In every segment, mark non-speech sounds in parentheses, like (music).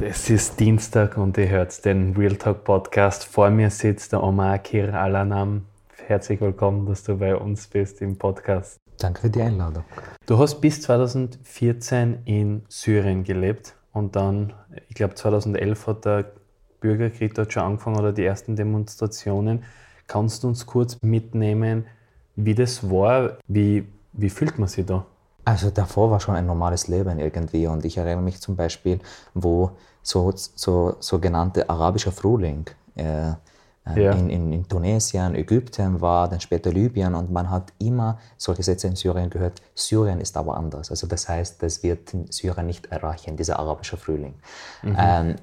Es ist Dienstag und ihr hört den Real Talk Podcast. Vor mir sitzt der Omar Kir Alanam. Herzlich willkommen, dass du bei uns bist im Podcast. Danke für die Einladung. Du hast bis 2014 in Syrien gelebt und dann, ich glaube 2011 hat der Bürgerkrieg dort schon angefangen oder die ersten Demonstrationen. Kannst du uns kurz mitnehmen, wie das war? Wie, wie fühlt man sich da? Also davor war schon ein normales Leben irgendwie und ich erinnere mich zum Beispiel, wo so, so sogenannte arabischer Frühling äh, äh, ja. in, in, in, Tunesien, Ägypten war, dann später Libyen und man hat immer solche Sätze in Syrien gehört, Syrien ist aber anders. Also das heißt, das wird Syrien nicht erreichen, dieser arabische Frühling. Mhm. Ähm,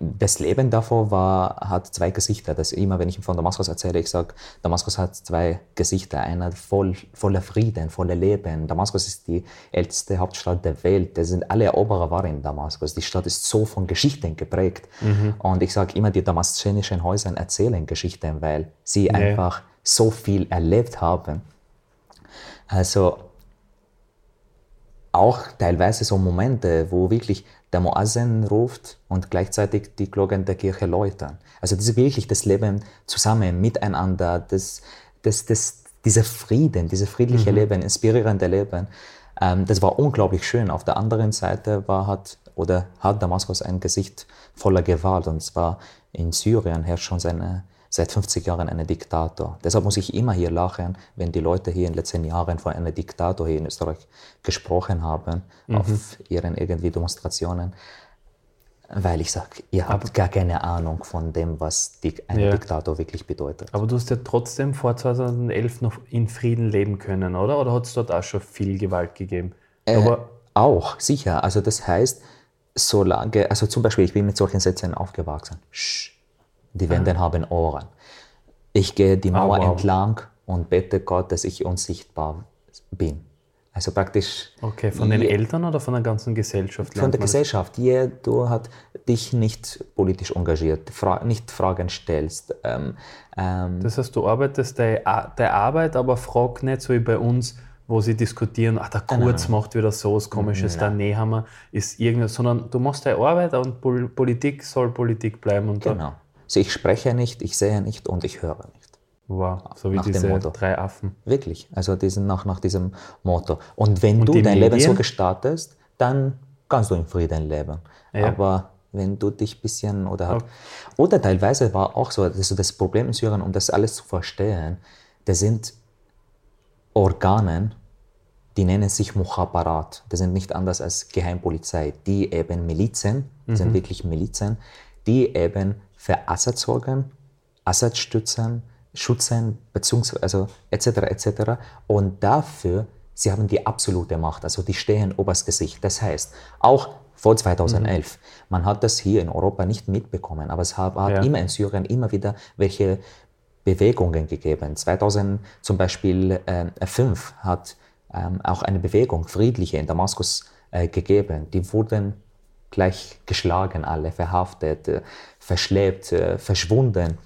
das Leben davor war, hat zwei Gesichter. Das immer, wenn ich von Damaskus erzähle, ich sage, Damaskus hat zwei Gesichter. Einer voll, voller Frieden, voller Leben. Damaskus ist die älteste Hauptstadt der Welt. Das sind alle Eroberer waren in Damaskus. Die Stadt ist so von Geschichten geprägt. Mhm. Und ich sage immer, die damaszenischen Häuser erzählen Geschichten, weil sie nee. einfach so viel erlebt haben. Also auch teilweise so Momente, wo wirklich der Moazen ruft und gleichzeitig die Glocken der Kirche läutern. Also das ist wirklich das Leben zusammen, miteinander, das, das, das, dieser Frieden, dieses friedliche mhm. Leben, inspirierende Leben, ähm, das war unglaublich schön. Auf der anderen Seite war, hat, oder hat Damaskus ein Gesicht voller Gewalt und zwar in Syrien herrscht schon seine seit 50 Jahren einen Diktator. Deshalb muss ich immer hier lachen, wenn die Leute hier in den letzten Jahren von einem Diktator hier in Österreich gesprochen haben, mhm. auf ihren irgendwie Demonstrationen. Weil ich sage, ihr habt gar keine Ahnung von dem, was ein ja. Diktator wirklich bedeutet. Aber du hast ja trotzdem vor 2011 noch in Frieden leben können, oder? Oder hat es dort auch schon viel Gewalt gegeben? Äh, auch, sicher. Also das heißt, solange, also zum Beispiel, ich bin mit solchen Sätzen aufgewachsen. Sch, die Wände ah. haben Ohren. Ich gehe die Mauer oh, wow. entlang und bete Gott, dass ich unsichtbar bin. Also praktisch. Okay, von den je, Eltern oder von der ganzen Gesellschaft? Von der Gesellschaft. Je, du hat dich nicht politisch engagiert, fra nicht Fragen stellst. Ähm, ähm, das heißt, du arbeitest der, der Arbeit, aber frag nicht so wie bei uns, wo sie diskutieren, ach, der Kurz macht wieder so was Komisches, der Nehammer ist irgendwas, sondern du machst deine Arbeit und Politik soll Politik bleiben. Und genau. Also ich spreche nicht, ich sehe nicht und ich höre nicht. Wow, so wie nach diese drei Affen. Wirklich, also diesen, nach, nach diesem Motto. Und wenn und du dein Medien? Leben so gestaltest, dann kannst du in Frieden leben. Ja. Aber wenn du dich ein bisschen oder halt, okay. oder teilweise war auch so, also das Problem in Syrien, um das alles zu verstehen, das sind Organen, die nennen sich Mukhabarat. Das sind nicht anders als Geheimpolizei, die eben Milizen, mhm. sind wirklich Milizen, die eben für Assad sorgen, Assad stützen, schützen, beziehungsweise also etc. etc. Und dafür, sie haben die absolute Macht, also die stehen oberst Gesicht. Das heißt, auch vor 2011, mhm. man hat das hier in Europa nicht mitbekommen, aber es hat, ja. immer in Syrien immer wieder welche Bewegungen gegeben. 2000 zum Beispiel äh, 5 hat ähm, auch eine Bewegung, friedliche, in Damaskus äh, gegeben. Die wurden gleich geschlagen, alle verhaftet, äh, verschleppt, äh, verschwunden.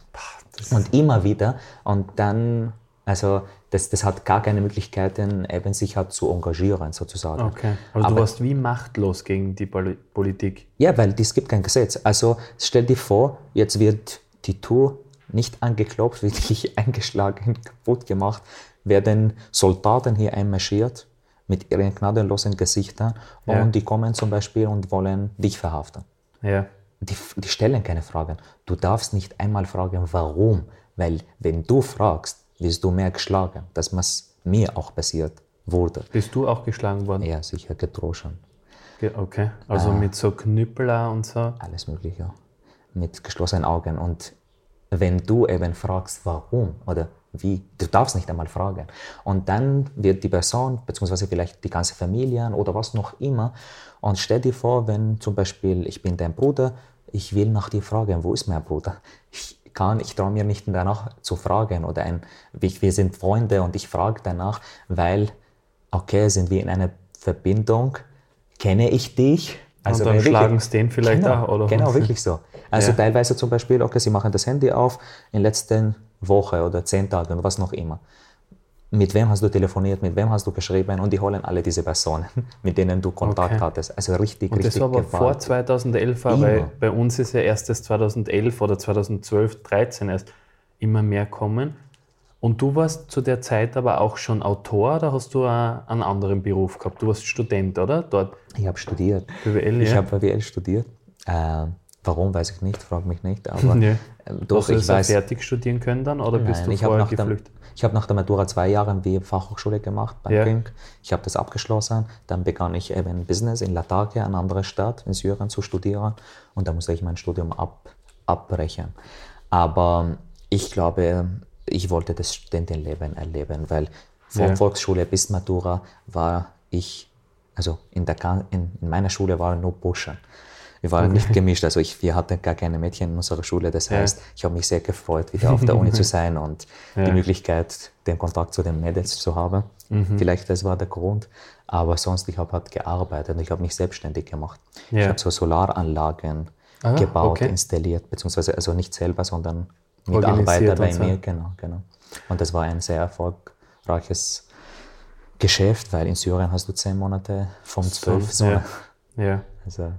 Und immer wieder. Und dann, also das, das hat gar keine Möglichkeiten, eben sich halt zu engagieren, sozusagen. Okay. Also Aber du warst wie machtlos gegen die Politik. Ja, weil es gibt kein Gesetz. Also stell dir vor, jetzt wird die Tour nicht angeklopft, (laughs) wirklich eingeschlagen, kaputt gemacht, werden Soldaten hier einmarschiert mit ihren gnadenlosen Gesichtern ja. und die kommen zum Beispiel und wollen dich verhaften. Ja. Die, die stellen keine Fragen. Du darfst nicht einmal fragen, warum. Weil wenn du fragst, wirst du mehr geschlagen. Das, was mir auch passiert wurde. Bist du auch geschlagen worden? Ja, sicher, gedroschen. Okay, also äh, mit so Knüppeler und so? Alles Mögliche, mit geschlossenen Augen. Und wenn du eben fragst, warum oder wie? Du darfst nicht einmal fragen. Und dann wird die Person, beziehungsweise vielleicht die ganze Familie oder was noch immer, und stell dir vor, wenn zum Beispiel ich bin dein Bruder, ich will nach dir fragen, wo ist mein Bruder? Ich kann, ich traue mir nicht danach zu fragen oder ein, wir sind Freunde und ich frage danach, weil, okay, sind wir in einer Verbindung, kenne ich dich? Also und dann schlagen sie den vielleicht genau, auch, oder? Genau, wirklich so. Also ja. teilweise zum Beispiel, okay, sie machen das Handy auf, in den letzten Woche oder zehn Tagen oder was noch immer. mit wem hast du telefoniert, mit wem hast du geschrieben und die holen alle diese Personen, (laughs) mit denen du Kontakt Okay. hattest. Also richtig, Und das richtig war aber vor 2011, Immer. weil bei uns ist ja erst das 2011 oder 2012, 13 erst immer mehr kommen. Und du warst zu der Zeit aber auch schon Autor oder hast du einen anderen Beruf gehabt? Du warst Student, oder? Dort Ich habe studiert. BWL, Ich ja? habe BWL studiert. Äh, warum, weiß ich nicht, frag mich nicht. Aber (laughs) Ja. ähm, doch, Hast du ich das weiß. fertig studieren können dann oder bist Nein, du ich habe vorher nach, der- geflüchtet? ich hab nach der Matura zwei Jahre in Wien Fachhochschule gemacht, Ja. Banking. Ich habe das abgeschlossen. Dann begann ich eben Business in Latakia, eine andere Stadt in Syrien, zu studieren. Und da musste ich mein Studium ab, abbrechen. Aber ich glaube, ich wollte das Studentenleben erleben, weil von Ja. Volksschule bis Matura war ich, also in, der, in, in meiner Schule waren nur Burschen. Wir waren nicht gemischt, also ich, wir hatten gar keine Mädchen in unserer Schule. Das Ja. heißt, ich habe mich sehr gefreut, wieder auf der Uni zu (laughs) sein und Ja. die Möglichkeit, den Kontakt zu den Mädels zu haben. Mhm. Vielleicht das war der Grund, aber sonst, ich habe halt gearbeitet und ich habe mich selbstständig gemacht. Ich Ja. habe so Solaranlagen Ah, gebaut, okay. installiert, beziehungsweise also nicht selber, sondern Organisiert Mitarbeiter bei und so. mir, genau, genau. Und das war ein sehr erfolgreiches Geschäft, weil in Syrien hast du zehn Monate vom zwölf so. ja. ja. Also,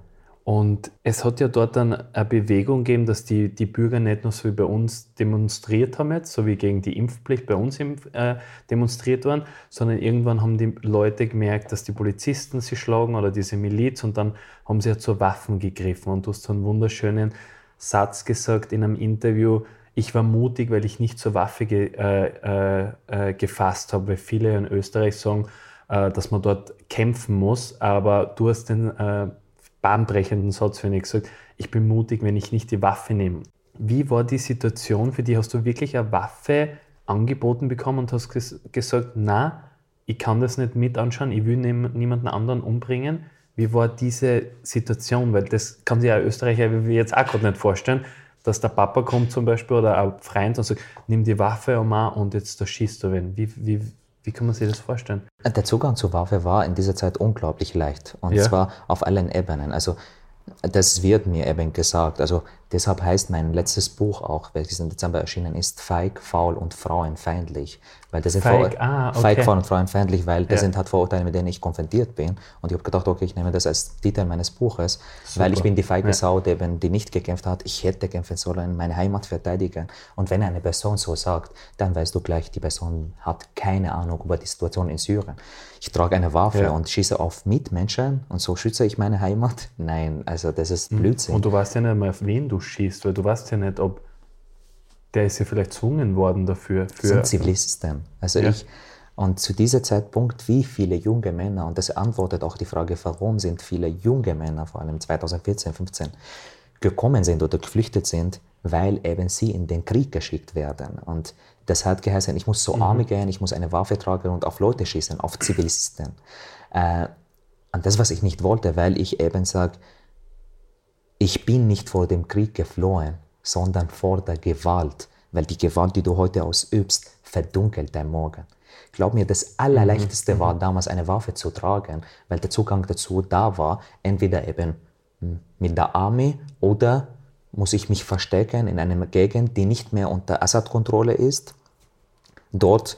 Und es hat ja dort dann eine Bewegung gegeben, dass die, die Bürger nicht nur so wie bei uns demonstriert haben jetzt, so wie gegen die Impfpflicht bei uns äh, demonstriert waren, sondern irgendwann haben die Leute gemerkt, dass die Polizisten sie schlagen oder diese Miliz und dann haben sie ja zu Waffen gegriffen. Und du hast so einen wunderschönen Satz gesagt in einem Interview, ich war mutig, weil ich nicht zur Waffe ge, äh, äh, äh, gefasst habe, weil viele in Österreich sagen, äh, dass man dort kämpfen muss, aber du hast den äh, bahnbrechenden Satz, wenn ich gesagt, ich bin mutig, wenn ich nicht die Waffe nehme. Wie war die Situation für dich? Hast du wirklich eine Waffe angeboten bekommen und hast ges gesagt, na, ich kann das nicht mit anschauen, ich will niemanden anderen umbringen? Wie war diese Situation? Weil das kann sich ein Österreicher jetzt auch gerade nicht vorstellen, dass der Papa kommt zum Beispiel oder ein Freund und sagt, nimm die Waffe Oma und jetzt da schießt du wen. Wie, wie, wie kann man sich das vorstellen? Der Zugang zur Waffe war in dieser Zeit unglaublich leicht. Und Ja. zwar auf allen Ebenen. Also das wird mir eben gesagt. Also deshalb heißt mein letztes Buch auch, welches im Dezember erschienen ist, Feig, Faul und Frauenfeindlich. Weil das sind Feig, Vor- ah, okay. Feig, Faul und Frauenfeindlich, weil das Ja. sind halt Vorurteile, mit denen ich konfrontiert bin. Und ich habe gedacht, okay, ich nehme das als Titel meines Buches, weil ich bin die feige Ja. Sau, die, eben, die nicht gekämpft hat. Ich hätte kämpfen sollen, meine Heimat verteidigen. Und wenn eine Person so sagt, dann weißt du gleich, die Person hat keine Ahnung über die Situation in Syrien. Ich trage eine Waffe Ja. und schieße auf Mitmenschen und so schütze ich meine Heimat. Nein, also das ist Blödsinn. Mhm. Und du weißt ja nicht auf wen du schießt, weil du weißt ja nicht, ob der ist ja vielleicht gezwungen worden dafür. Sind Zivilisten. Also Ja. ich, und zu diesem Zeitpunkt, wie viele junge Männer, und das antwortet auch die Frage, warum sind viele junge Männer, vor allem 2014, 15, gekommen sind oder geflüchtet sind, weil eben sie in den Krieg geschickt werden. Und das hat geheißen, ich muss zur Armee gehen, ich muss eine Waffe tragen und auf Leute schießen, auf Zivilisten. Äh, und das, was ich nicht wollte, weil ich eben sage, ich bin nicht vor dem Krieg geflohen, sondern vor der Gewalt, weil die Gewalt, die du heute ausübst, verdunkelt dein Morgen. Glaub mir, das Allerleichteste war damals eine Waffe zu tragen, weil der Zugang dazu da war, entweder eben hm, mit der Armee oder muss ich mich verstecken in einer Gegend, die nicht mehr unter Assad-Kontrolle ist. Dort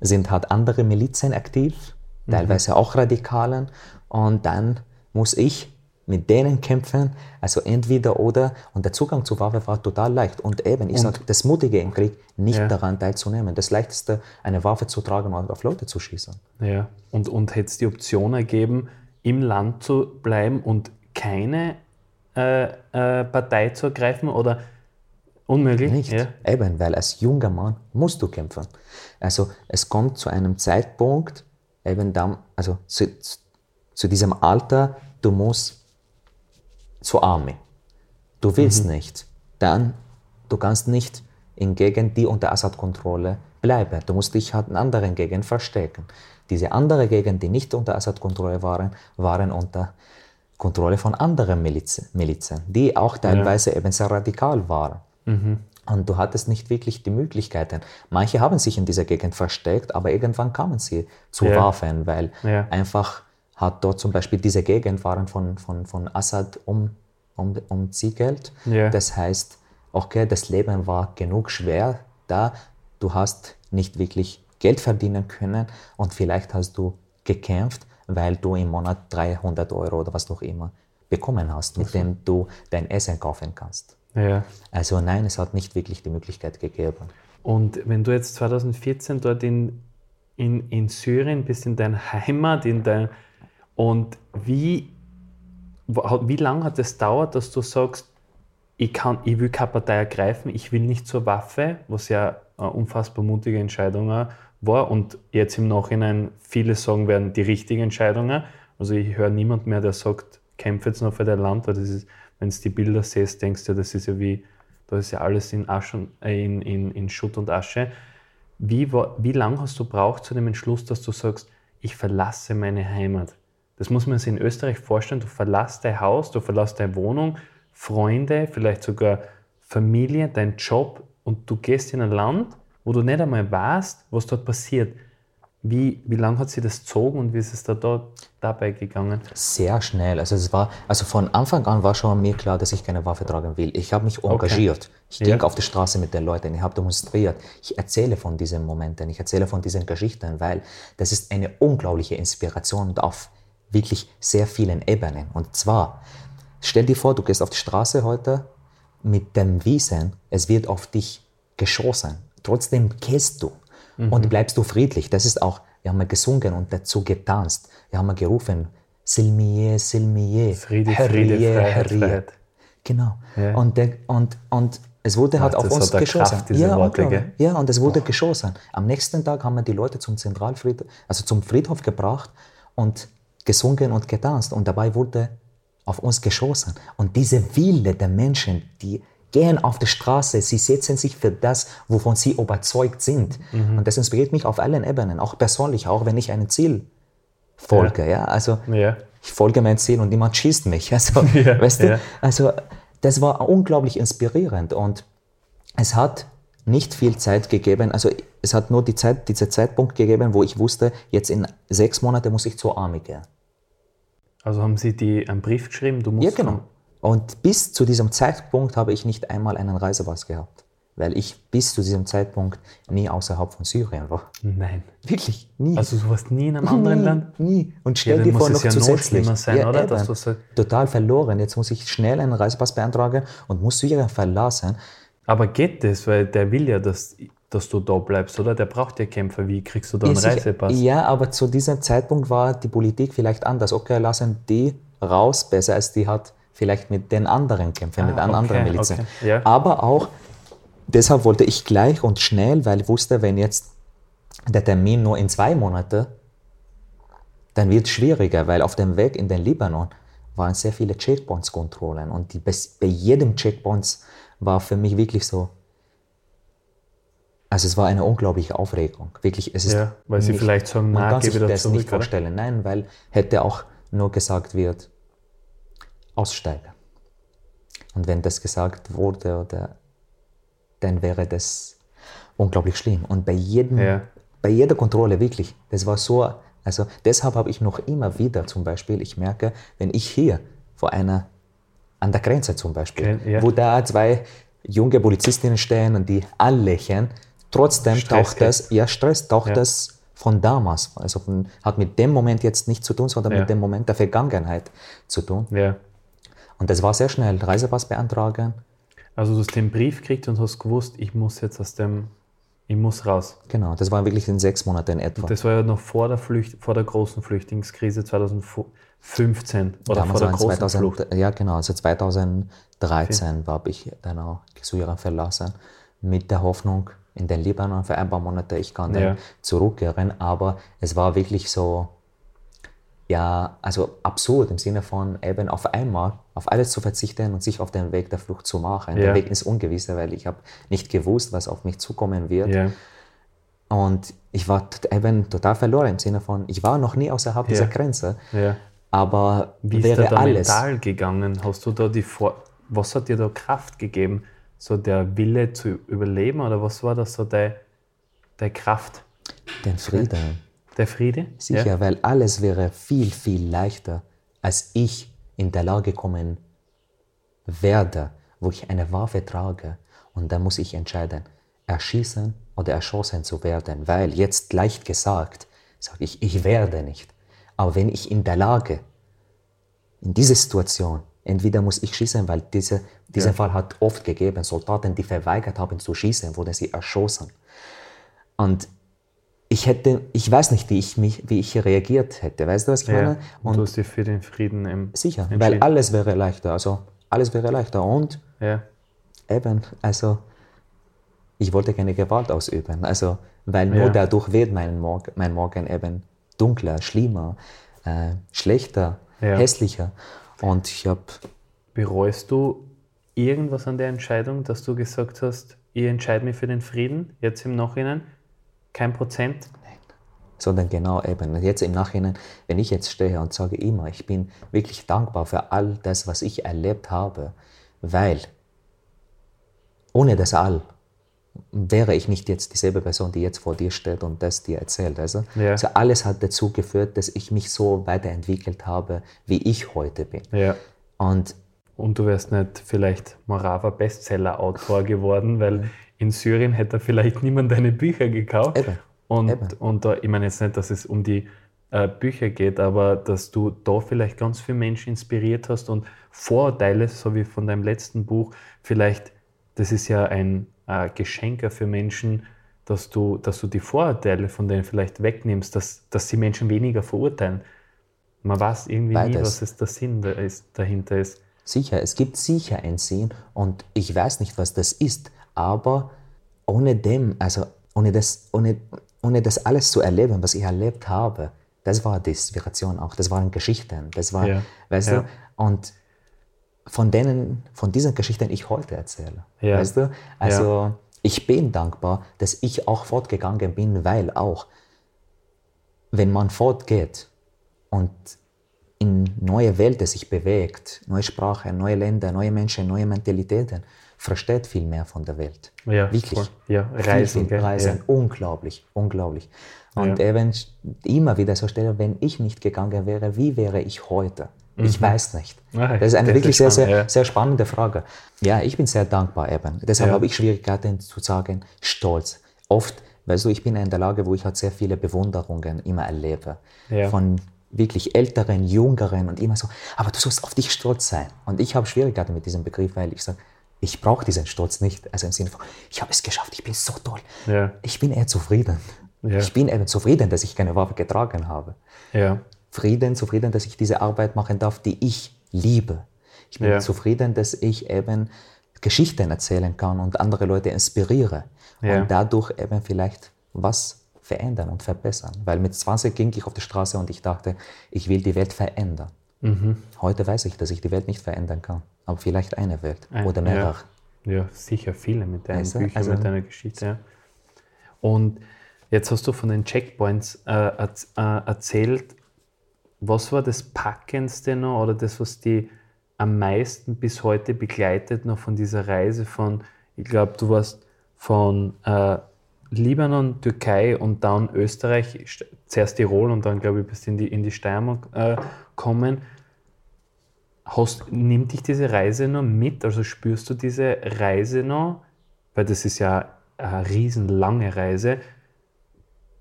sind halt andere Milizen aktiv, teilweise auch Radikalen. Und dann muss ich mit denen kämpfen, also entweder oder. Und der Zugang zur Waffe war total leicht. Und eben, ich sage, das Mutige im Krieg, nicht Ja. daran teilzunehmen. Das Leichteste, eine Waffe zu tragen und auf Leute zu schießen. ja. Und, und hätte es die Option ergeben, im Land zu bleiben und keine äh, äh, Partei zu ergreifen oder unmöglich? Nicht. Ja. Eben, weil als junger Mann musst du kämpfen. Also es kommt zu einem Zeitpunkt, eben dann, also zu, zu diesem Alter, du musst zur Armee. Du willst nicht. Dann, du kannst nicht in Gegend, die unter Assad-Kontrolle bleiben. Du musst dich halt in anderen Gegenden verstecken. Diese andere Gegenden, die nicht unter Assad-Kontrolle waren, waren unter Kontrolle von anderen Milizen, Milizen die auch teilweise eben sehr radikal waren. Und du hattest nicht wirklich die Möglichkeiten. Manche haben sich in dieser Gegend versteckt, aber irgendwann kamen sie zu Ja. Waffen, weil Ja. einfach hat dort zum Beispiel diese Gegend waren von, von, von Assad um, um, umziegelt. Ja. Das heißt, okay, das Leben war genug schwer da, du hast nicht wirklich Geld verdienen können und vielleicht hast du gekämpft, weil du im Monat 300 Euro oder was auch immer bekommen hast, mit dem du dein Essen kaufen kannst. Ja. Also nein, es hat nicht wirklich die Möglichkeit gegeben. Und wenn du jetzt 2014 dort in, in, in Syrien bist, in deiner Heimat, in dein, und wie, wie lange hat es dauert, dass du sagst, ich, kann, ich will keine Partei ergreifen, ich will nicht zur Waffe, was ja eine unfassbar mutige Entscheidung war und jetzt im Nachhinein viele sagen werden, die richtige Entscheidung. Also ich höre niemand mehr, der sagt, kämpfe jetzt noch für dein Land, weil das ist, wenn du die Bilder siehst, denkst du, das ist ja wie, da ist ja alles in, Asche, äh, in, in, in Schutt und Asche. Wie, wie lange hast du braucht zu dem Entschluss, dass du sagst, ich verlasse meine Heimat? Das muss man sich in Österreich vorstellen. Du verlässt dein Haus, du verlässt deine Wohnung, Freunde, vielleicht sogar Familie, dein Job und du gehst in ein Land, wo du nicht einmal weißt, was dort passiert. Wie, wie lange hat sie das gezogen und wie ist es da dort dabei gegangen? Sehr schnell. Also es war, also von Anfang an war schon mir klar, dass ich keine Waffe tragen will. Ich habe mich engagiert. Okay. Ich ging auf die Straße mit den Leuten, ich habe demonstriert. Ich erzähle von diesen Momenten, ich erzähle von diesen Geschichten, weil das ist eine unglaubliche Inspiration auf wirklich sehr vielen Ebenen. Und zwar, Stell dir vor, du gehst auf die Straße heute mit dem Wissen, es wird auf dich geschossen. Trotzdem gehst du mhm. und bleibst du friedlich. Das ist auch, wir haben gesungen und dazu getanzt. Wir haben gerufen, Silmiye, Silmiye, Friede, Friede, Freiheit, Freiheit. Genau. Ja. Und, der, und, und es wurde halt Ach, auf uns geschossen. Kraft, ja, Worte, ja, und es wurde oh. geschossen. Am nächsten Tag haben wir die Leute zum Zentralfriedhof, also zum Friedhof gebracht und gesungen und getanzt. Und dabei wurde auf uns geschossen. Und diese Wille der Menschen, die gehen auf die Straße, sie setzen sich für das, wovon sie überzeugt sind. Mhm. Und das inspiriert mich auf allen Ebenen, auch persönlich, auch wenn ich einem Ziel folge. Ja. ja? Also ja. ich folge mein Ziel und niemand schießt mich. (laughs) Also, ja. weißt du? also das war unglaublich inspirierend und es hat nicht viel Zeit gegeben, also es hat nur die Zeit, dieser Zeitpunkt gegeben, wo ich wusste, jetzt in sechs Monaten muss ich zur Armee gehen. Also haben Sie die einen Brief geschrieben? Du musst ja, genau. Und bis zu diesem Zeitpunkt habe ich nicht einmal einen Reisepass gehabt, weil ich bis zu diesem Zeitpunkt nie außerhalb von Syrien war. Nein. Wirklich, nie. Also du warst nie in einem anderen nie, Land? Nie. Und stell ja, dir vor, noch ja zusätzlich. Noch sein, ja, oder? Dass du so total verloren. Jetzt muss ich schnell einen Reisepass beantragen und muss Syrien verlassen. Aber geht das? Weil der will ja, dass dass du da bleibst, oder? Der braucht ja Kämpfer. Wie kriegst du da einen ja, Reisepass? Ja, aber zu diesem Zeitpunkt war die Politik vielleicht anders. Okay, lassen die raus, besser als die hat vielleicht mit den anderen Kämpfern, ah, mit den okay, anderen Milizen. Okay, ja. Aber auch, deshalb wollte ich gleich und schnell, weil ich wusste, wenn jetzt der Termin nur in zwei Monate, dann wird es schwieriger, weil auf dem Weg in den Libanon waren sehr viele Checkpoints-Kontrollen und die, bei jedem Checkpoints war für mich wirklich so, also es war eine unglaubliche Aufregung. Wirklich, es ist ja, weil Sie nicht, vielleicht sagen, man kann sich das zurück, nicht vorstellen. Oder? Nein, weil hätte auch nur gesagt wird, aussteigen. Und wenn das gesagt wurde, oder, dann wäre das unglaublich schlimm. Und bei, jedem, ja. bei jeder Kontrolle wirklich, das war so, also deshalb habe ich noch immer wieder zum Beispiel, ich merke, wenn ich hier vor einer, an der Grenze zum Beispiel, ja. wo da zwei junge Polizistinnen stehen und die anlächeln, Trotzdem Stress taucht das, ja, Stress taucht ja. das von damals. Also von, hat mit dem Moment jetzt nichts zu tun, sondern ja. mit dem Moment der Vergangenheit zu tun. Ja. Und das war sehr schnell. Reisepass beantragen. Also du hast den Brief gekriegt und hast gewusst, ich muss jetzt aus dem, ich muss raus. Genau, das war wirklich in sechs Monaten etwa. Und das war ja noch vor der, Flücht, vor der großen Flüchtlingskrise 2015 oder Damals vor der großen 2000, Flucht. Ja, genau, also 2013 habe ich dann auch Syrien verlassen mit der Hoffnung, in den Libanon für ein paar Monate, ich kann dann ja. zurückkehren, aber es war wirklich so, ja, also absurd im Sinne von eben auf einmal auf alles zu verzichten und sich auf den Weg der Flucht zu machen. Ja. Der Weg ist ungewiss, weil ich habe nicht gewusst, was auf mich zukommen wird. Ja. Und ich war eben total verloren im Sinne von, ich war noch nie außerhalb dieser Grenze. Aber wie wäre ist da alles mental gegangen? Hast du da die Vor was hat dir da Kraft gegeben? So der Wille zu überleben oder was war das so der, der Kraft? Den Frieden. Der Friede? Sicher, ja. weil alles wäre viel, viel leichter, als ich in der Lage kommen werde, wo ich eine Waffe trage und dann muss ich entscheiden, erschießen oder erschossen zu werden, weil jetzt leicht gesagt, sage ich, ich werde nicht. Aber wenn ich in der Lage, in dieser Situation, entweder muss ich schießen, weil diese, diesen ja. Fall hat oft gegeben, Soldaten, die verweigert haben zu schießen, wurden sie erschossen. Und ich hätte, ich weiß nicht, wie ich mich, wie ich reagiert hätte. Weißt du, was ich ja, meine? Und du hast dich für den Frieden im, Sicher, weil alles wäre leichter. Also alles wäre leichter. Und ja. eben, also ich wollte keine Gewalt ausüben. Also, weil nur ja. dadurch wird mein Morgen, mein Morgen eben dunkler, schlimmer, äh, schlechter, hässlicher. Und ich habe. Bereust du irgendwas an der Entscheidung, dass du gesagt hast, ich entscheide mich für den Frieden, jetzt im Nachhinein? Kein Prozent? Nein. Sondern genau eben. Jetzt im Nachhinein, wenn ich jetzt stehe und sage immer, ich bin wirklich dankbar für all das, was ich erlebt habe, weil ohne das All wäre ich nicht jetzt dieselbe Person, die jetzt vor dir steht und das dir erzählt. Also, ja. also alles hat dazu geführt, dass ich mich so weiterentwickelt habe, wie ich heute bin. Ja. Und, und du wärst nicht vielleicht Morava Bestseller-Autor geworden, weil in Syrien hätte vielleicht niemand deine Bücher gekauft. Eben. Und, Eben. und da, ich meine jetzt nicht, dass es um die äh, Bücher geht, aber dass du da vielleicht ganz viele Menschen inspiriert hast und Vorurteile, so wie von deinem letzten Buch, vielleicht, das ist ja ein äh, Geschenk für Menschen, dass du, dass du die Vorurteile von denen vielleicht wegnimmst, dass, dass die Menschen weniger verurteilen. Man weiß irgendwie Beides. nie, was es der Sinn dahinter ist. Sicher, es gibt sicher ein Sinn und ich weiß nicht, was das ist, aber ohne dem, also ohne das, ohne, ohne das alles zu erleben, was ich erlebt habe, das war die Inspiration auch, das waren Geschichten, das war, ja. weißt ja. du, und von denen, von diesen Geschichten ich heute erzähle, ja. weißt du, also ich bin dankbar, dass ich auch fortgegangen bin, weil auch, wenn man fortgeht und in neue Welten sich bewegt, neue Sprachen, neue Länder, neue Menschen, neue Mentalitäten, versteht viel mehr von der Welt. Ja, Wirklich. Voll. Ja, Reisen. Viel, viel Reisen. Ja. Unglaublich, unglaublich. Und ja. eben immer wieder so stelle, wenn ich nicht gegangen wäre, wie wäre ich heute? Mhm. Ich weiß nicht. Ach, das ist eine das wirklich ist sehr, sehr, ja. sehr spannende Frage. Ja, ich bin sehr dankbar eben. Deshalb habe ich Schwierigkeiten zu sagen, stolz. Oft, weißt du, ich bin in der Lage, wo ich halt sehr viele Bewunderungen immer erlebe. Von wirklich älteren, jüngeren und immer so, aber du sollst auf dich stolz sein. Und ich habe Schwierigkeiten mit diesem Begriff, weil ich sage, ich brauche diesen Stolz nicht. Also im Sinne von, ich habe es geschafft, ich bin so toll. Ja. Ich bin eher zufrieden. Ja. Ich bin eben zufrieden, dass ich keine Waffe getragen habe. Ja. Frieden, zufrieden, dass ich diese Arbeit machen darf, die ich liebe. Ich bin ja. zufrieden, dass ich eben Geschichten erzählen kann und andere Leute inspiriere. Und dadurch eben vielleicht was verändern und verbessern. Weil mit 20 ging ich auf die Straße und ich dachte, ich will die Welt verändern. Mhm. Heute weiß ich, dass ich die Welt nicht verändern kann, aber vielleicht eine Welt Ein, oder mehrere. Ja, ja, sicher viele mit deinen weißt Büchern, also, mit deiner Geschichte. Ja. Und jetzt hast du von den Checkpoints äh, äh, erzählt. Was war das Packendste noch oder das, was die am meisten bis heute begleitet noch von dieser Reise von, ich glaube, du warst von äh, Libanon, Türkei und dann Österreich, zuerst Tirol und dann, glaube ich, bist du in die, in die Steiermark äh, kommen. Nimmt dich diese Reise noch mit? Also spürst du diese Reise noch? Weil das ist ja eine riesenlange Reise.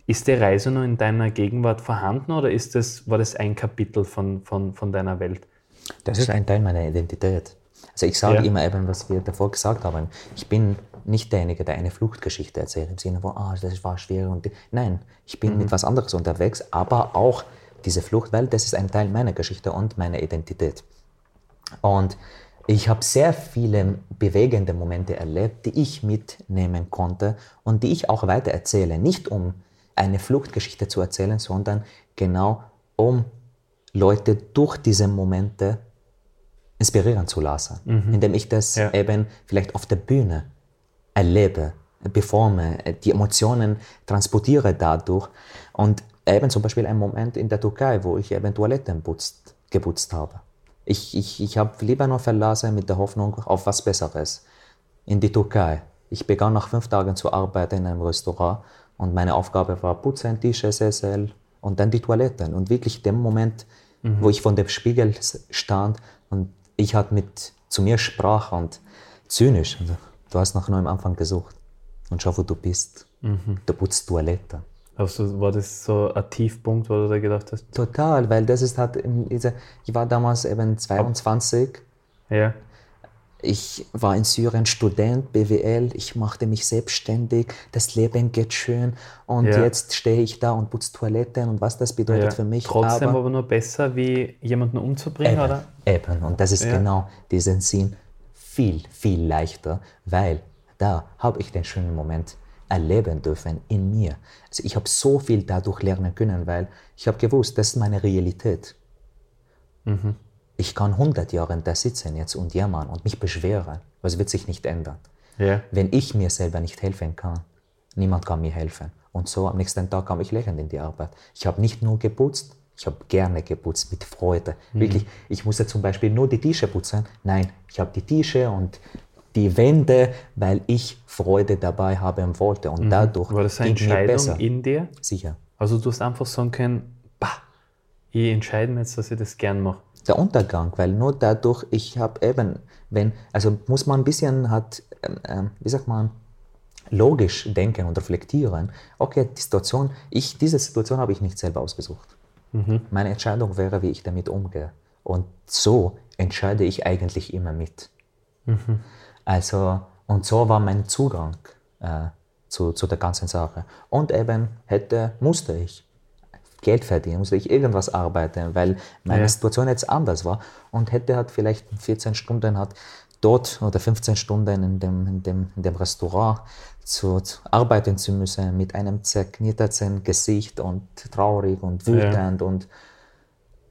Ist die Reise noch in deiner Gegenwart vorhanden oder ist das, war das ein Kapitel von, von, von deiner Welt? Das ist ein Teil meiner Identität. Also ich sage ja. immer eben, was wir davor gesagt haben. Ich bin nicht derjenige, der eine Fluchtgeschichte erzählt, im Sinne von, ah, oh, das war schwer. Und Nein, ich bin mhm. mit was anderes unterwegs, aber auch diese Flucht, weil das ist ein Teil meiner Geschichte und meiner Identität. Und ich habe sehr viele bewegende Momente erlebt, die ich mitnehmen konnte und die ich auch weiter erzähle. Nicht um eine Fluchtgeschichte zu erzählen, sondern genau um Leute durch diese Momente inspirieren zu lassen, mhm. indem ich das ja. eben vielleicht auf der Bühne erlebe, beforme, die Emotionen transportiere dadurch. Und eben zum Beispiel ein Moment in der Türkei, wo ich eben Toiletten putzt, geputzt habe. Ich, ich, ich habe Libanon verlassen mit der Hoffnung auf was Besseres. In die Türkei. Ich begann nach fünf Tagen zu arbeiten in einem Restaurant und meine Aufgabe war putzen, Tische, Sessel und dann die Toiletten. Und wirklich dem Moment, mhm. wo ich vor dem Spiegel stand und ich halt mit zu mir sprach und zynisch, also, du hast nach neuem Anfang gesucht und schau, wo du bist. Du putzt Toilette. Also war das so ein Tiefpunkt, wo du da gedacht hast? Total, weil das ist halt, ich war damals eben 22, Ja. Ich war in Syrien Student, BWL, ich machte mich selbstständig, das Leben geht schön und Ja. jetzt stehe ich da und putze Toiletten und was das bedeutet ja. für mich. Trotzdem aber aber, nur besser, wie jemanden umzubringen, eben, oder? eben, und das ist Ja. genau diesen Sinn viel, viel leichter, weil da habe ich den schönen Moment erleben dürfen in mir. Also ich habe so viel dadurch lernen können, weil ich habe gewusst, das ist meine Realität. Ich kann 100 Jahre da sitzen jetzt und jammern und mich beschweren, aber es wird sich nicht ändern. Ja. Wenn ich mir selber nicht helfen kann, niemand kann mir helfen. Und so am nächsten Tag kam ich lächelnd in die Arbeit. Ich habe nicht nur geputzt, ich habe gerne geputzt, mit Freude. Wirklich, ich musste zum Beispiel nur die Tische putzen. Nein, ich habe die Tische und die Wände, weil ich Freude dabei haben wollte. Und dadurch War das eine ging mir Entscheidung besser. in dir? Sicher. Also du hast einfach sagen können, ich entscheide mich jetzt, dass ich das gern mache. der Untergang, weil nur dadurch, ich habe eben, wenn, also muss man ein bisschen hat, ähm, ähm, wie sagt man, logisch denken und reflektieren. Okay, die Situation, ich, diese Situation habe ich nicht selber ausgesucht. Meine Entscheidung wäre, wie ich damit umgehe. Und so entscheide ich eigentlich immer mit. Also, und so war mein Zugang äh, zu, zu der ganzen Sache. Und eben hätte, musste ich Geld verdienen, musste ich irgendwas arbeiten, weil meine Ja. Situation jetzt anders war und hätte halt vielleicht 14 Stunden hat dort oder 15 Stunden in dem, in dem, in dem Restaurant zu, zu arbeiten zu müssen mit einem zerknitterten Gesicht und traurig und wütend und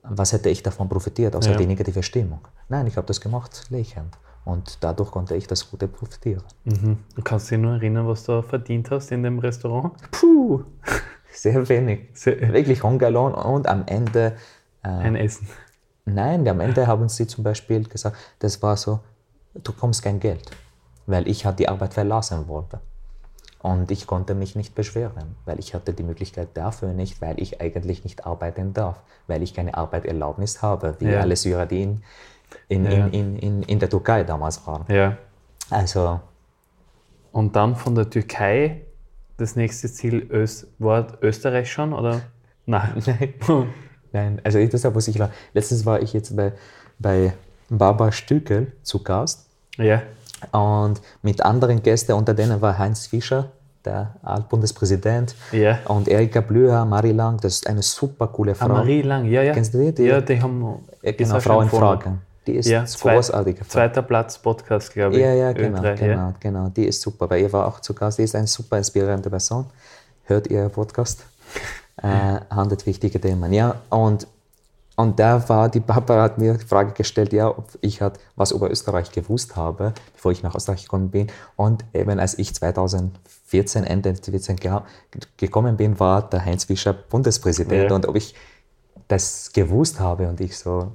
was hätte ich davon profitiert, außer Ja. die negative Stimmung? Nein, ich habe das gemacht lächelnd und dadurch konnte ich das Gute profitieren. Mhm. Und kannst du dich nur erinnern, was du verdient hast in dem Restaurant? Puh, (laughs) sehr wenig. Sehr- (laughs) Wirklich Hungerlohn und am Ende Ein Essen. Nein, am Ende haben sie zum Beispiel gesagt, das war so, du bekommst kein Geld, weil ich halt die Arbeit verlassen wollte. Und ich konnte mich nicht beschweren, weil ich hatte die Möglichkeit dafür nicht, weil ich eigentlich nicht arbeiten darf, weil ich keine Arbeiterlaubnis habe, wie Ja. alle Syrer, die in, in, Ja. in, in, in, in der Türkei damals waren. Ja. Also, Und dann von der Türkei, das nächste Ziel Öst, war Österreich schon, oder? Nein. (laughs) (laughs) nein, also ich- deshalb muss ich, letztens war ich jetzt bei, bei Barbara Stückel zu Gast ja. Und mit anderen Gästen, unter denen war Heinz Fischer, der Altbundespräsident, Ja. und Erika Blüher, Marie Lang, das ist eine super coole Frau. Ah, Marie Lang, ja, ja. Kennst du die? Die- ja, die haben. Ist genau, Frauen empfohlen. fragen. Die ist Ja, Frau. Zweiter Platz Podcast, glaube ich. Ja, ja, genau, Ö3, genau, ja. genau. Die ist super. Bei ihr war auch zu Gast. Die ist eine super inspirierende Person. Hört ihr Podcast? (laughs) äh, handelt wichtige Themen. Ja, und, und da war die Papa hat mir die Frage gestellt, ja, ob ich halt was über Österreich gewusst habe, bevor ich nach Österreich gekommen bin. Und eben als ich 2014, Ende 2014 ge gekommen bin, war der Heinz Fischer Bundespräsident. Ja. Und ob ich das gewusst habe und ich so,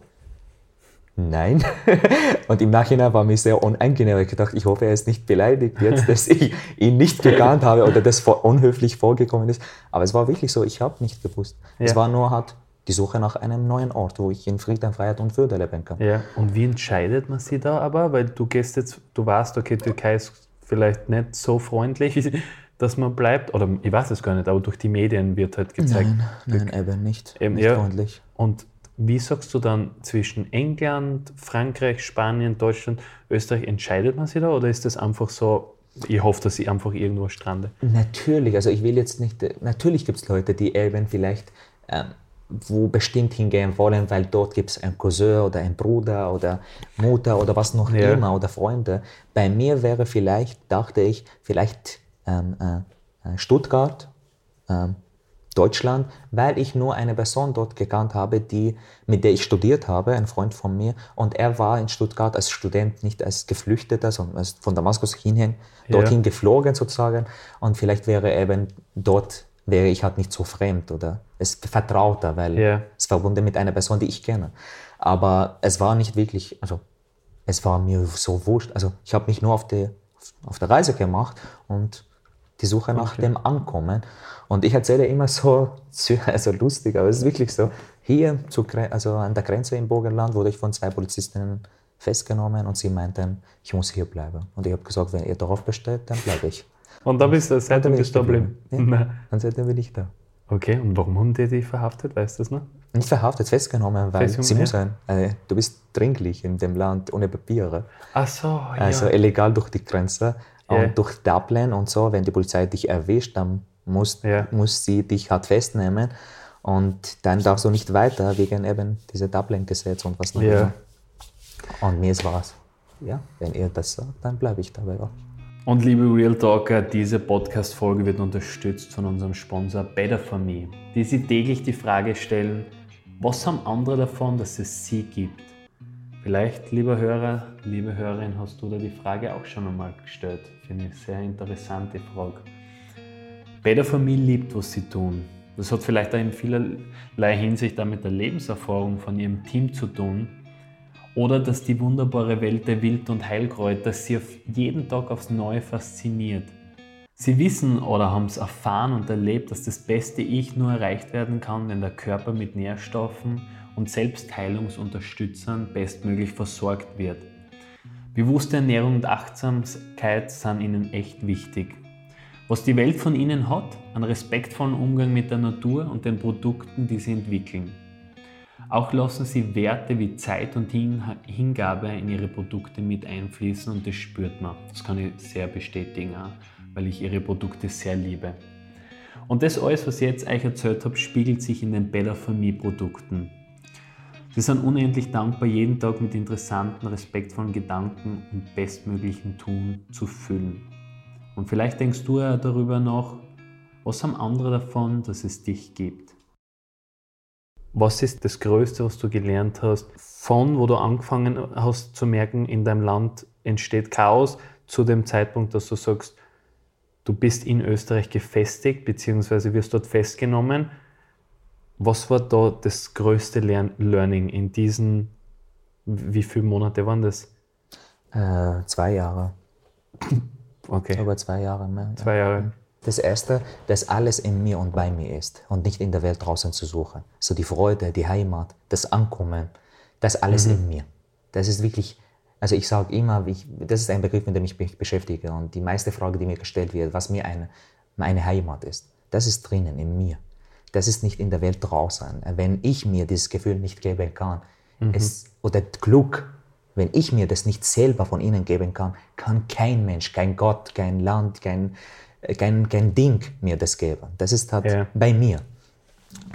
Nein. (laughs) Und im Nachhinein war mir sehr unangenehm. Ich gedacht, ich hoffe, er ist nicht beleidigt jetzt, (laughs) dass ich ihn nicht gekannt habe oder das unhöflich vorgekommen ist. Aber es war wirklich so, ich habe nicht gewusst. Es Ja. war nur halt die Suche nach einem neuen Ort, wo ich in Frieden, Freiheit und Würde leben kann. Ja, und wie entscheidet man sich da aber? Weil du gehst jetzt, du weißt, okay, Türkei ist vielleicht nicht so freundlich, (laughs) dass man bleibt. Oder ich weiß es gar nicht, aber durch die Medien wird halt gezeigt. Nein, nein, eben nicht. Eben, nicht ja. freundlich. Und wie sagst du dann zwischen England, Frankreich, Spanien, Deutschland, Österreich, entscheidet man sich da oder ist das einfach so, ich hoffe, dass ich einfach irgendwo strande? Natürlich, also ich will jetzt nicht, natürlich gibt es Leute, die eben vielleicht ähm, wo bestimmt hingehen wollen, weil dort gibt es einen Cousin oder einen Bruder oder Mutter oder was noch Ja. immer oder Freunde. Bei mir wäre vielleicht, dachte ich, vielleicht ähm, äh, Stuttgart, ähm, Deutschland, weil ich nur eine Person dort gekannt habe, die, mit der ich studiert habe, ein Freund von mir, und er war in Stuttgart als Student, nicht als Geflüchteter, sondern als von Damaskus hinhin, Ja. dorthin geflogen sozusagen. Und vielleicht wäre eben dort, wäre ich halt nicht so fremd oder es vertrauter, weil Ja. es verbunden mit einer Person, die ich kenne. Aber es war nicht wirklich, also es war mir so wurscht. Also ich habe mich nur auf die, auf der Reise gemacht und die Suche nach dem Ankommen. Und ich erzähle immer so, (laughs) also lustig, aber es ist wirklich so. Hier zu, also an der Grenze im Burgenland wurde ich von zwei Polizistinnen festgenommen und sie meinten, ich muss hier bleiben. Und ich habe gesagt, wenn ihr darauf besteht, dann bleibe ich. (laughs) Und da bist du, seitdem bist du da geblieben? Ja. Und seitdem bin ich da. Okay, und warum haben die dich verhaftet, weißt du das noch? Nicht verhaftet, festgenommen, weil Festgenommen, sie ja. muss sein. Also, du bist dringlich in dem Land ohne Papiere. Ach so, ja. Also illegal durch die Grenze. Ja. Und durch Dublin und so, wenn die Polizei dich erwischt, dann muss, Ja. muss sie dich halt festnehmen. Und dann darfst du nicht weiter wegen eben dieser Dublin-Gesetz und was noch immer. Und mir ist was. Ja, wenn ihr das sagt, dann bleibe ich dabei auch. Und liebe Real Talker, diese Podcast-Folge wird unterstützt von unserem Sponsor Better For Me, die sich täglich die Frage stellen, was haben andere davon, dass es sie gibt? Vielleicht, lieber Hörer, liebe Hörerin, hast du da die Frage auch schon einmal gestellt. Finde ich sehr interessante Frage. Better For Me liebt, was sie tun. Das hat vielleicht auch in vielerlei Hinsicht auch mit der Lebenserfahrung von ihrem Team zu tun, oder dass die wunderbare Welt der Wild- und Heilkräuter sie jeden Tag aufs Neue fasziniert. Sie wissen oder haben es erfahren und erlebt, dass das beste Ich nur erreicht werden kann, wenn der Körper mit Nährstoffen und Selbstheilungsunterstützern bestmöglich versorgt wird. Bewusste Ernährung und Achtsamkeit sind ihnen echt wichtig. Was die Welt von ihnen hat, einen respektvollen Umgang mit der Natur und den Produkten, die sie entwickeln. Auch lassen sie Werte wie Zeit und Hin Hingabe in ihre Produkte mit einfließen und das spürt man. Das kann ich sehr bestätigen, auch, weil ich ihre Produkte sehr liebe. Und das alles, was ich jetzt euch erzählt habe, spiegelt sich in den For Me Produkten. Sie sind unendlich dankbar, jeden Tag mit interessanten, respektvollen Gedanken und bestmöglichen Tun zu füllen. Und vielleicht denkst du ja darüber nach, was haben andere davon, dass es dich gibt? Was ist das Größte, was du gelernt hast, von wo du angefangen hast zu merken, in deinem Land entsteht Chaos, zu dem Zeitpunkt, dass du sagst, du bist in Österreich gefestigt, beziehungsweise wirst dort festgenommen. Was war da das größte Lern Learning in diesen, wie viele Monate waren das? Äh, zwei Jahre. Okay, Über zwei Jahre mehr. ja. zwei Jahre. Das Erste, dass alles in mir und bei mir ist und nicht in der Welt draußen zu suchen. So die Freude, die Heimat, das Ankommen, das alles in mir. Das ist wirklich, also ich sage immer, ich, das ist ein Begriff, mit dem ich mich beschäftige und die meiste Frage, die mir gestellt wird, was mir eine, meine Heimat ist, das ist drinnen in mir. Das ist nicht in der Welt draußen. Wenn ich mir dieses Gefühl nicht geben kann, es, oder Glück, wenn ich mir das nicht selber von innen geben kann, kann kein Mensch, kein Gott, kein Land, kein, äh, kein, kein Ding mir das geben. Das ist halt Ja. bei mir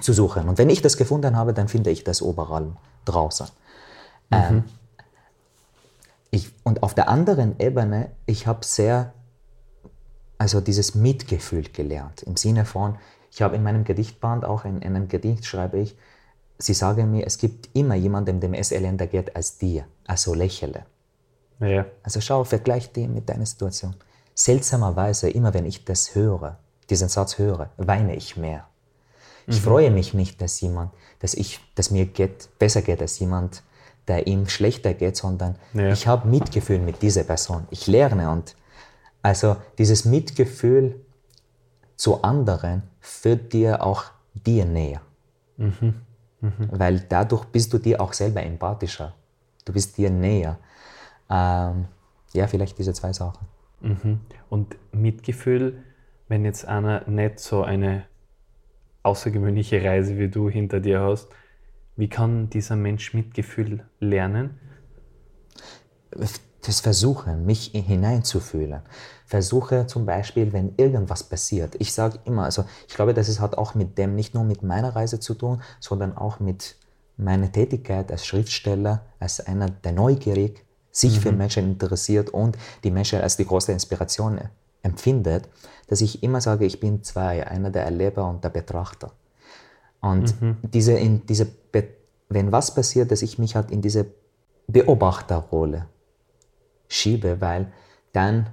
zu suchen. Und wenn ich das gefunden habe, dann finde ich das überall draußen. Ähm, ich, und auf der anderen Ebene, ich habe sehr, also dieses Mitgefühl gelernt. Im Sinne von, ich habe in meinem Gedichtband, auch in, in einem Gedicht schreibe ich, sie sagen mir, es gibt immer jemanden, dem es elender geht als dir. Also lächele. Ja, Also schau, vergleich die mit deiner Situation. Seltsamerweise, immer wenn ich das höre, diesen Satz höre, weine ich mehr. Ich freue mich nicht, dass jemand, dass ich, dass mir geht, besser geht als jemand, der ihm schlechter geht, sondern Ja. ich habe Mitgefühl mit dieser Person. Ich lerne und also dieses Mitgefühl zu anderen führt dir auch dir näher. Weil dadurch bist du dir auch selber empathischer. Du bist dir näher. Ähm, ja, vielleicht diese zwei Sachen. Mhm. Und Mitgefühl, wenn jetzt einer nicht so eine außergewöhnliche Reise wie du hinter dir hast, wie kann dieser Mensch Mitgefühl lernen? das Versuchen, mich hineinzufühlen. Versuche zum Beispiel, wenn irgendwas passiert. Ich sage immer, also ich glaube, das ist, hat auch mit dem, nicht nur mit meiner Reise zu tun, sondern auch mit meiner Tätigkeit als Schriftsteller, als einer, der neugierig sich für Menschen interessiert und die Menschen als die große Inspiration empfindet, dass ich immer sage, ich bin zwei, einer der Erleber und der Betrachter. Und diese, in diese, wenn was passiert, dass ich mich halt in diese Beobachterrolle schiebe, weil dann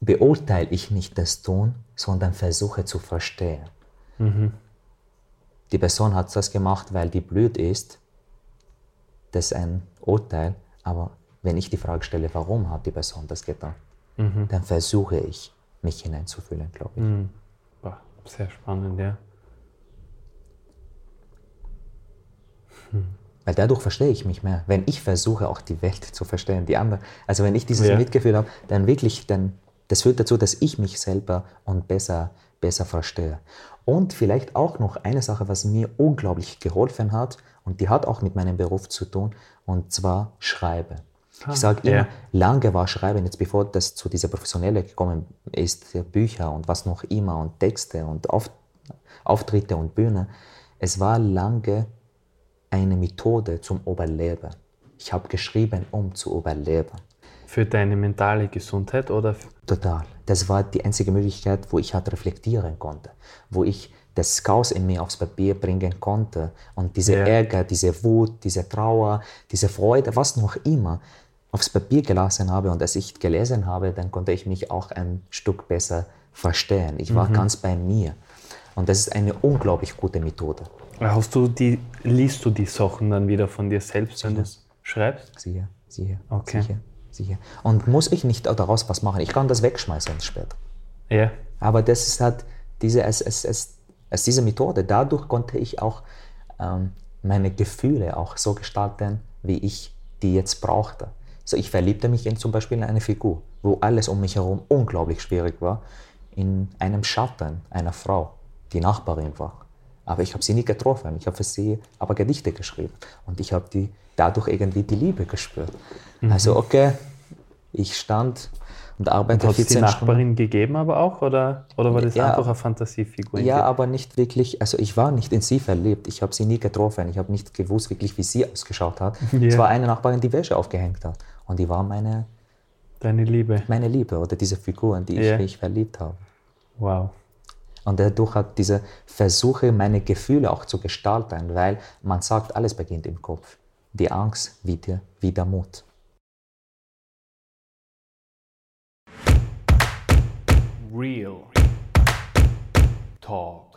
beurteile ich nicht das Tun, sondern versuche zu verstehen. Die Person hat das gemacht, weil die blöd ist. Das ist ein Urteil. Aber wenn ich die Frage stelle, warum hat die Person das getan, dann versuche ich, mich hineinzufühlen, glaube ich. Boah, sehr spannend, ja. Weil dadurch verstehe ich mich mehr. Wenn ich versuche, auch die Welt zu verstehen, die anderen. Also wenn ich dieses Ja. Mitgefühl habe, dann wirklich, dann Das führt dazu, dass ich mich selber und besser, besser verstehe. Und vielleicht auch noch eine Sache, was mir unglaublich geholfen hat, und die hat auch mit meinem Beruf zu tun, und zwar Schreiben. Ah, ich sage immer, ja. lange war Schreiben, jetzt bevor das zu dieser Professionelle gekommen ist, Bücher und was noch immer und Texte und Auf, Auftritte und Bühne, es war lange eine Methode zum Überleben. Ich habe geschrieben, um zu überleben. Für deine mentale Gesundheit oder? Total. Das war die einzige Möglichkeit, wo ich halt reflektieren konnte, wo ich das Chaos in mir aufs Papier bringen konnte und diese ja. Ärger, diese Wut, diese Trauer, diese Freude, was noch immer, aufs Papier gelassen habe und als ich gelesen habe, dann konnte ich mich auch ein Stück besser verstehen. Ich war mhm. ganz bei mir. Und das ist eine unglaublich gute Methode. Hast du die, liest du die Sachen dann wieder von dir selbst, wenn du es schreibst? Sicher, sicher. Okay. Sicher, sicher. Und muss ich nicht daraus was machen? Ich kann das wegschmeißen später. Ja. Aber das ist halt diese, es, es, es, es diese Methode. Dadurch konnte ich auch ähm, meine Gefühle auch so gestalten, wie ich die jetzt brauchte. So, ich verliebte mich in zum Beispiel in eine Figur, wo alles um mich herum unglaublich schwierig war, in einem Schatten einer Frau, die Nachbarin war. Aber ich habe sie nie getroffen. Ich habe für sie aber Gedichte geschrieben. Und ich habe die dadurch irgendwie die Liebe gespürt. Mhm. Also okay, ich stand und arbeite und 14 Stunden. Hat es die Nachbarin Stunden. gegeben aber auch? Oder, oder war das ja, einfach eine Fantasiefigur? Ja, aber nicht wirklich, also ich war nicht in sie verliebt. Ich habe sie nie getroffen. Ich habe nicht gewusst wirklich, wie sie ausgeschaut hat. (laughs) Yeah. Es war eine Nachbarin, die Wäsche aufgehängt hat. Und die war meine... Deine Liebe. Meine Liebe oder diese Figur, in die yeah. ich mich verliebt habe. Wow. Und dadurch hat diese Versuche, meine Gefühle auch zu gestalten, weil man sagt, alles beginnt im Kopf. Die Angst wie der, wie der Mut. Real Talk.